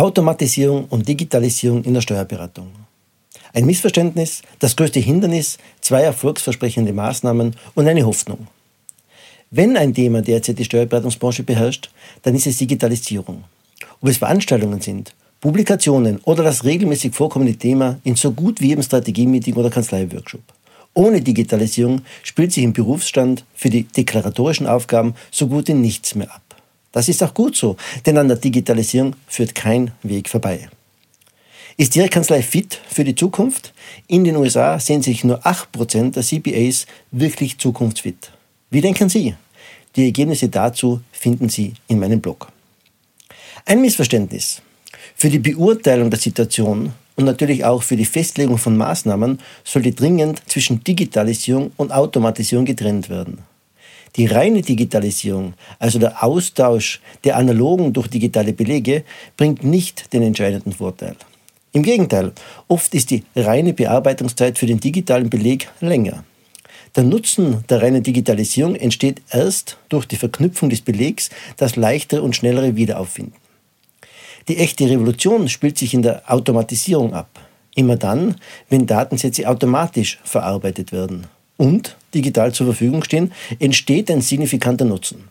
Automatisierung und Digitalisierung in der Steuerberatung. Ein Missverständnis, das größte Hindernis, zwei erfolgsversprechende Maßnahmen und eine Hoffnung. Wenn ein Thema derzeit die Steuerberatungsbranche beherrscht, dann ist es Digitalisierung. Ob es Veranstaltungen sind, Publikationen oder das regelmäßig vorkommende Thema in so gut wie jedem Strategiemeeting oder Kanzleiworkshop. Ohne Digitalisierung spielt sich im Berufsstand für die deklaratorischen Aufgaben so gut wie nichts mehr ab. Das ist auch gut so, denn an der Digitalisierung führt kein Weg vorbei. Ist Ihre Kanzlei fit für die Zukunft? In den USA sehen sich nur 8% der CPAs wirklich zukunftsfit. Wie denken Sie? Die Ergebnisse dazu finden Sie in meinem Blog. Ein Missverständnis. Für die Beurteilung der Situation und natürlich auch für die Festlegung von Maßnahmen sollte dringend zwischen Digitalisierung und Automatisierung getrennt werden. Die reine Digitalisierung, also der Austausch der analogen durch digitale Belege, bringt nicht den entscheidenden Vorteil. Im Gegenteil, oft ist die reine Bearbeitungszeit für den digitalen Beleg länger. Der Nutzen der reinen Digitalisierung entsteht erst durch die Verknüpfung des Belegs, das leichtere und schnellere Wiederauffinden. Die echte Revolution spielt sich in der Automatisierung ab. Immer dann, wenn Datensätze automatisch verarbeitet werden und digital zur Verfügung stehen, entsteht ein signifikanter Nutzen.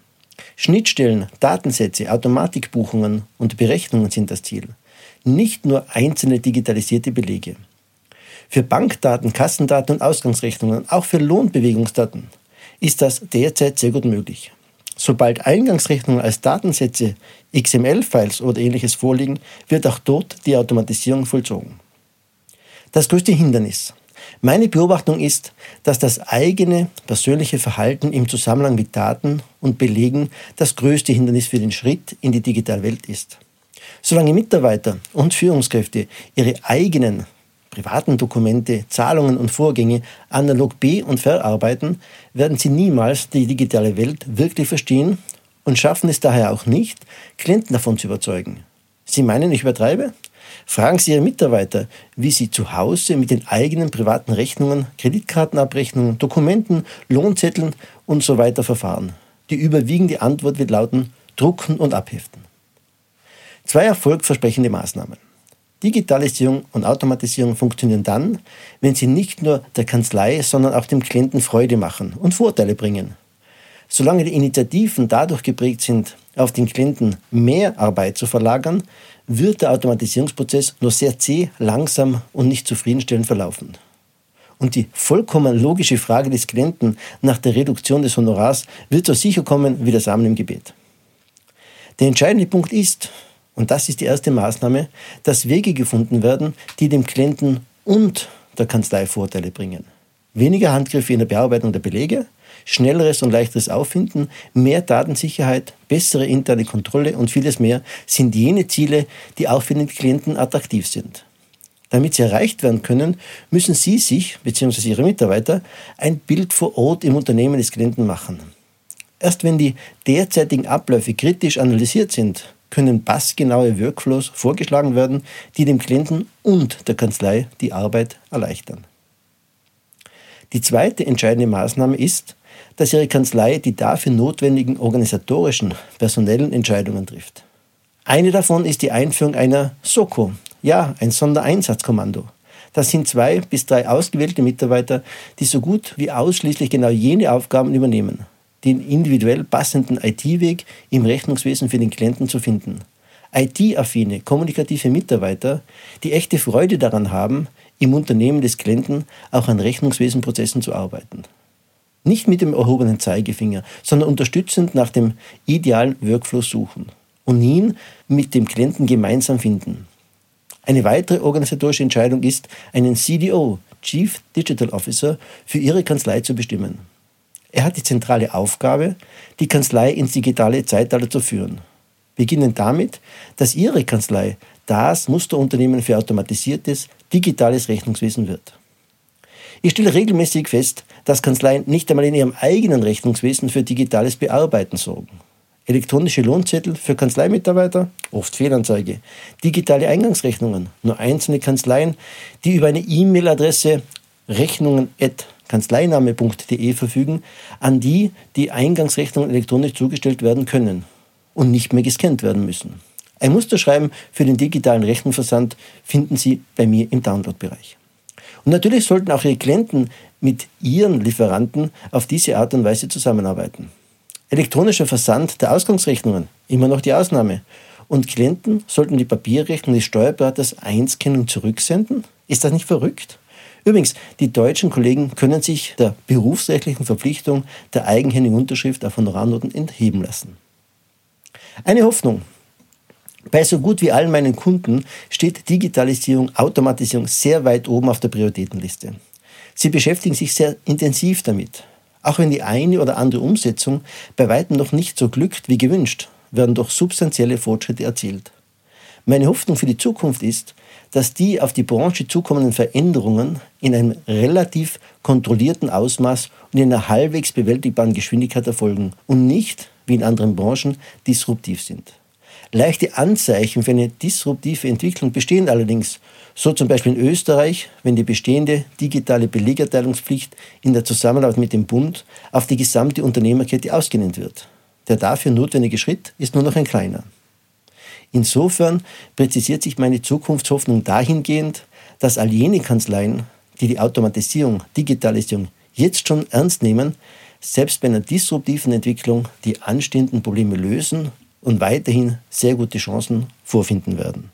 Schnittstellen, Datensätze, Automatikbuchungen und Berechnungen sind das Ziel. Nicht nur einzelne digitalisierte Belege. Für Bankdaten, Kassendaten und Ausgangsrechnungen, auch für Lohnbewegungsdaten ist das derzeit sehr gut möglich. Sobald Eingangsrechnungen als Datensätze, XML-Files oder ähnliches vorliegen, wird auch dort die Automatisierung vollzogen. Das größte Hindernis meine Beobachtung ist, dass das eigene persönliche Verhalten im Zusammenhang mit Daten und Belegen das größte Hindernis für den Schritt in die digitale Welt ist. Solange Mitarbeiter und Führungskräfte ihre eigenen privaten Dokumente, Zahlungen und Vorgänge analog be- und verarbeiten, werden sie niemals die digitale Welt wirklich verstehen und schaffen es daher auch nicht, Klienten davon zu überzeugen. Sie meinen, ich übertreibe? Fragen Sie Ihre Mitarbeiter, wie sie zu Hause mit den eigenen privaten Rechnungen, Kreditkartenabrechnungen, Dokumenten, Lohnzetteln und so weiter verfahren. Die überwiegende Antwort wird lauten, drucken und abheften. Zwei erfolgversprechende Maßnahmen. Digitalisierung und Automatisierung funktionieren dann, wenn sie nicht nur der Kanzlei, sondern auch dem Klienten Freude machen und Vorteile bringen. Solange die Initiativen dadurch geprägt sind, auf den Klienten mehr Arbeit zu verlagern, wird der Automatisierungsprozess nur sehr zäh, langsam und nicht zufriedenstellend verlaufen. Und die vollkommen logische Frage des Klienten nach der Reduktion des Honorars wird so sicher kommen wie das Samen im Gebet. Der entscheidende Punkt ist, und das ist die erste Maßnahme, dass Wege gefunden werden, die dem Klienten und der Kanzlei Vorteile bringen. Weniger Handgriffe in der Bearbeitung der Belege, schnelleres und leichteres Auffinden, mehr Datensicherheit, bessere interne Kontrolle und vieles mehr sind jene Ziele, die auch für den Klienten attraktiv sind. Damit sie erreicht werden können, müssen Sie sich bzw. Ihre Mitarbeiter ein Bild vor Ort im Unternehmen des Klienten machen. Erst wenn die derzeitigen Abläufe kritisch analysiert sind, können passgenaue Workflows vorgeschlagen werden, die dem Klienten und der Kanzlei die Arbeit erleichtern. Die zweite entscheidende Maßnahme ist, dass Ihre Kanzlei die dafür notwendigen organisatorischen, personellen Entscheidungen trifft. Eine davon ist die Einführung einer SOKO, ja, ein Sondereinsatzkommando. Das sind zwei bis drei ausgewählte Mitarbeiter, die so gut wie ausschließlich genau jene Aufgaben übernehmen, den individuell passenden IT-Weg im Rechnungswesen für den Klienten zu finden. IT-affine, kommunikative Mitarbeiter, die echte Freude daran haben, im Unternehmen des Klienten auch an Rechnungswesenprozessen zu arbeiten. Nicht mit dem erhobenen Zeigefinger, sondern unterstützend nach dem idealen Workflow suchen und ihn mit dem Klienten gemeinsam finden. Eine weitere organisatorische Entscheidung ist, einen CDO, Chief Digital Officer, für Ihre Kanzlei zu bestimmen. Er hat die zentrale Aufgabe, die Kanzlei ins digitale Zeitalter zu führen. Beginnend damit, dass Ihre Kanzlei das Musterunternehmen für automatisiertes, digitales Rechnungswesen wird. Ich stelle regelmäßig fest, dass Kanzleien nicht einmal in ihrem eigenen Rechnungswesen für digitales Bearbeiten sorgen. Elektronische Lohnzettel für Kanzleimitarbeiter, oft Fehlanzeige. Digitale Eingangsrechnungen, nur einzelne Kanzleien, die über eine E-Mail-Adresse rechnungen.kanzleiname.de verfügen, an die die Eingangsrechnungen elektronisch zugestellt werden können und nicht mehr gescannt werden müssen. Ein Musterschreiben für den digitalen Rechnungsversand finden Sie bei mir im Download-Bereich. Und natürlich sollten auch Ihre Klienten mit Ihren Lieferanten auf diese Art und Weise zusammenarbeiten. Elektronischer Versand der Ausgangsrechnungen, immer noch die Ausnahme. Und Klienten sollten die Papierrechnung des Steuerberaters einscannen und zurücksenden? Ist das nicht verrückt? Übrigens, die deutschen Kollegen können sich der berufsrechtlichen Verpflichtung der eigenhändigen Unterschrift auf Honorarnoten entheben lassen. Eine Hoffnung. Bei so gut wie allen meinen Kunden steht Digitalisierung, Automatisierung sehr weit oben auf der Prioritätenliste. Sie beschäftigen sich sehr intensiv damit. Auch wenn die eine oder andere Umsetzung bei weitem noch nicht so glückt wie gewünscht, werden doch substanzielle Fortschritte erzielt. Meine Hoffnung für die Zukunft ist, dass die auf die Branche zukommenden Veränderungen in einem relativ kontrollierten Ausmaß und in einer halbwegs bewältigbaren Geschwindigkeit erfolgen und nicht, wie in anderen Branchen, disruptiv sind. Leichte Anzeichen für eine disruptive Entwicklung bestehen allerdings, so zum Beispiel in Österreich, wenn die bestehende digitale Belegerteilungspflicht in der Zusammenarbeit mit dem Bund auf die gesamte Unternehmerkette ausgedehnt wird. Der dafür notwendige Schritt ist nur noch ein kleiner. Insofern präzisiert sich meine Zukunftshoffnung dahingehend, dass all jene Kanzleien, die die Automatisierung, Digitalisierung jetzt schon ernst nehmen, selbst bei einer disruptiven Entwicklung die anstehenden Probleme lösen und weiterhin sehr gute Chancen vorfinden werden.